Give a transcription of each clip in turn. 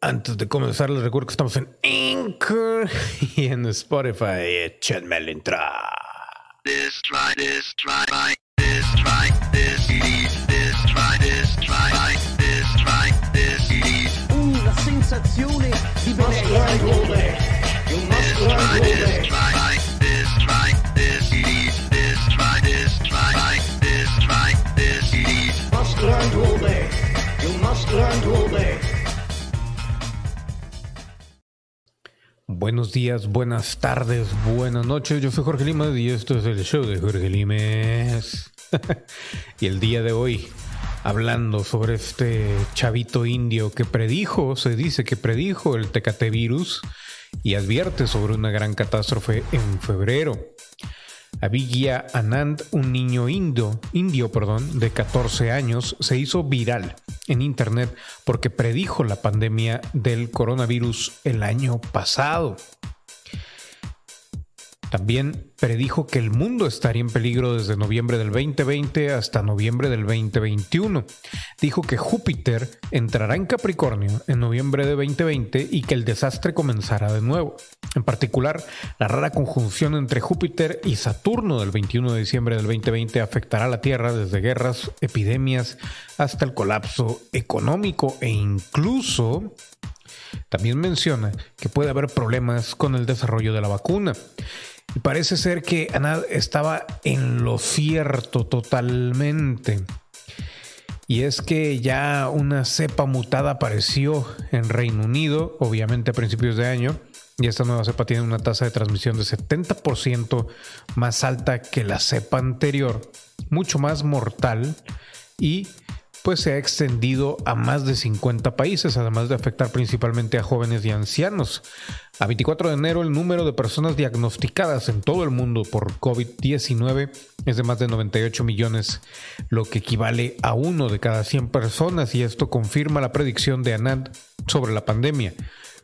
Antes de comenzar, les recuerdo que estamos en Anchor y en Spotify. Échenme el intro. This try, this try, Buenos días, buenas tardes, buenas noches. Yo soy Jorge Limas y esto es el show de Jorge Limes. y el día de hoy, hablando sobre este chavito indio que predijo, se dice que predijo el Tecate virus y advierte sobre una gran catástrofe en febrero. Abhigya Anand, un niño indio, indio perdón, de 14 años, se hizo viral en internet porque predijo la pandemia del coronavirus el año pasado. También predijo que el mundo estaría en peligro desde noviembre del 2020 hasta noviembre del 2021. Dijo que Júpiter entrará en Capricornio en noviembre de 2020 y que el desastre comenzará de nuevo. En particular, la rara conjunción entre Júpiter y Saturno del 21 de diciembre del 2020 afectará a la Tierra desde guerras, epidemias, hasta el colapso económico e incluso también menciona que puede haber problemas con el desarrollo de la vacuna. Parece ser que Anad estaba en lo cierto totalmente. Y es que ya una cepa mutada apareció en Reino Unido, obviamente a principios de año, y esta nueva cepa tiene una tasa de transmisión de 70% más alta que la cepa anterior, mucho más mortal y pues se ha extendido a más de 50 países, además de afectar principalmente a jóvenes y ancianos. A 24 de enero el número de personas diagnosticadas en todo el mundo por COVID-19 es de más de 98 millones, lo que equivale a uno de cada 100 personas y esto confirma la predicción de Anand sobre la pandemia.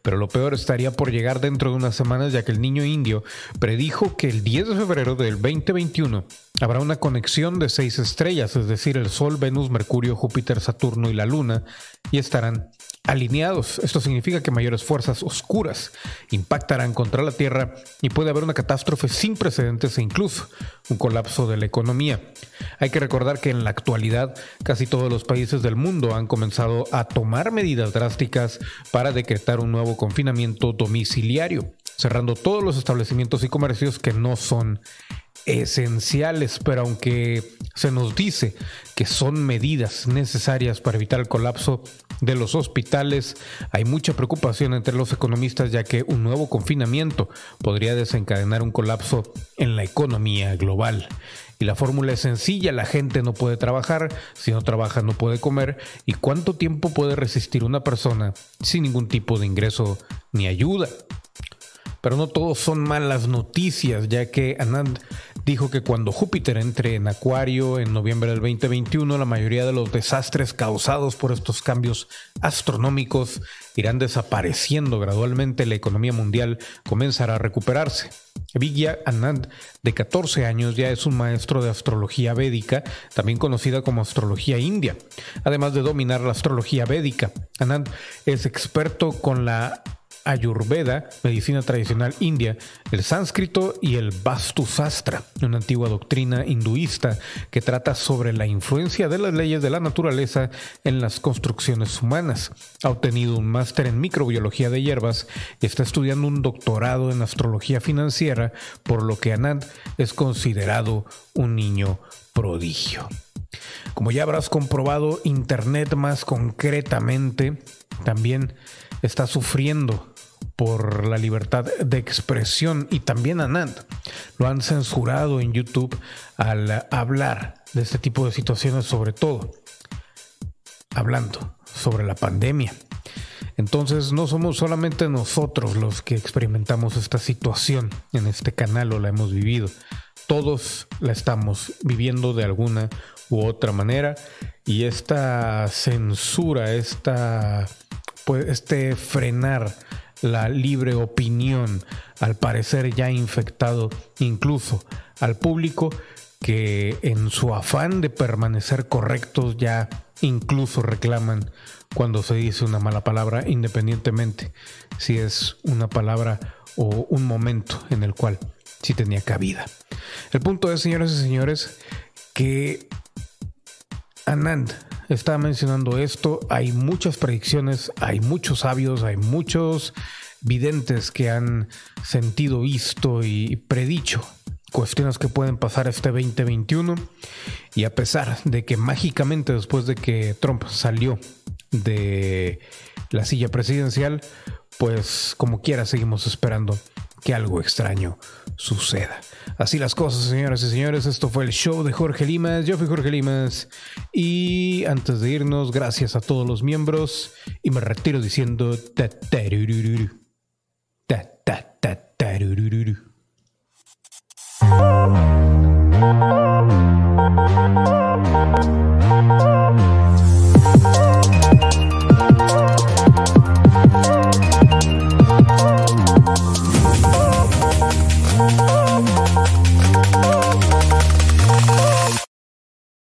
Pero lo peor estaría por llegar dentro de unas semanas ya que el niño indio predijo que el 10 de febrero del 2021 habrá una conexión de seis estrellas, es decir, el Sol, Venus, Mercurio, Júpiter, Saturno y la Luna, y estarán alineados. Esto significa que mayores fuerzas oscuras impactarán contra la Tierra y puede haber una catástrofe sin precedentes e incluso un colapso de la economía. Hay que recordar que en la actualidad casi todos los países del mundo han comenzado a tomar medidas drásticas para decretar un nuevo confinamiento domiciliario, cerrando todos los establecimientos y comercios que no son esenciales, pero aunque se nos dice que son medidas necesarias para evitar el colapso de los hospitales, hay mucha preocupación entre los economistas ya que un nuevo confinamiento podría desencadenar un colapso en la economía global. Y la fórmula es sencilla, la gente no puede trabajar, si no trabaja no puede comer, y cuánto tiempo puede resistir una persona sin ningún tipo de ingreso ni ayuda. Pero no todos son malas noticias, ya que Anand dijo que cuando Júpiter entre en Acuario en noviembre del 2021, la mayoría de los desastres causados por estos cambios astronómicos irán desapareciendo gradualmente, la economía mundial comenzará a recuperarse. Vigya Anand, de 14 años, ya es un maestro de astrología védica, también conocida como astrología india. Además de dominar la astrología védica, Anand es experto con la Ayurveda, medicina tradicional india, el sánscrito y el Vastu Sastra, una antigua doctrina hinduista que trata sobre la influencia de las leyes de la naturaleza en las construcciones humanas. Ha obtenido un máster en microbiología de hierbas y está estudiando un doctorado en astrología financiera, por lo que Anand es considerado un niño prodigio. Como ya habrás comprobado, Internet más concretamente también está sufriendo por la libertad de expresión y también Anand lo han censurado en YouTube al hablar de este tipo de situaciones, sobre todo hablando sobre la pandemia. Entonces no somos solamente nosotros los que experimentamos esta situación en este canal o la hemos vivido. Todos la estamos viviendo de alguna u otra manera y esta censura, esta, pues, este frenar la libre opinión, al parecer ya infectado incluso al público que en su afán de permanecer correctos ya incluso reclaman cuando se dice una mala palabra, independientemente si es una palabra o un momento en el cual sí tenía cabida. El punto es, señores y señores, que Anand está mencionando esto. Hay muchas predicciones, hay muchos sabios, hay muchos videntes que han sentido, visto y predicho cuestiones que pueden pasar este 2021. Y a pesar de que mágicamente después de que Trump salió de la silla presidencial, pues como quiera seguimos esperando que algo extraño suceda. Así las cosas, señoras y señores. Esto fue el show de Jorge Limas. Yo fui Jorge Limas. Y antes de irnos, gracias a todos los miembros. Y me retiro diciendo...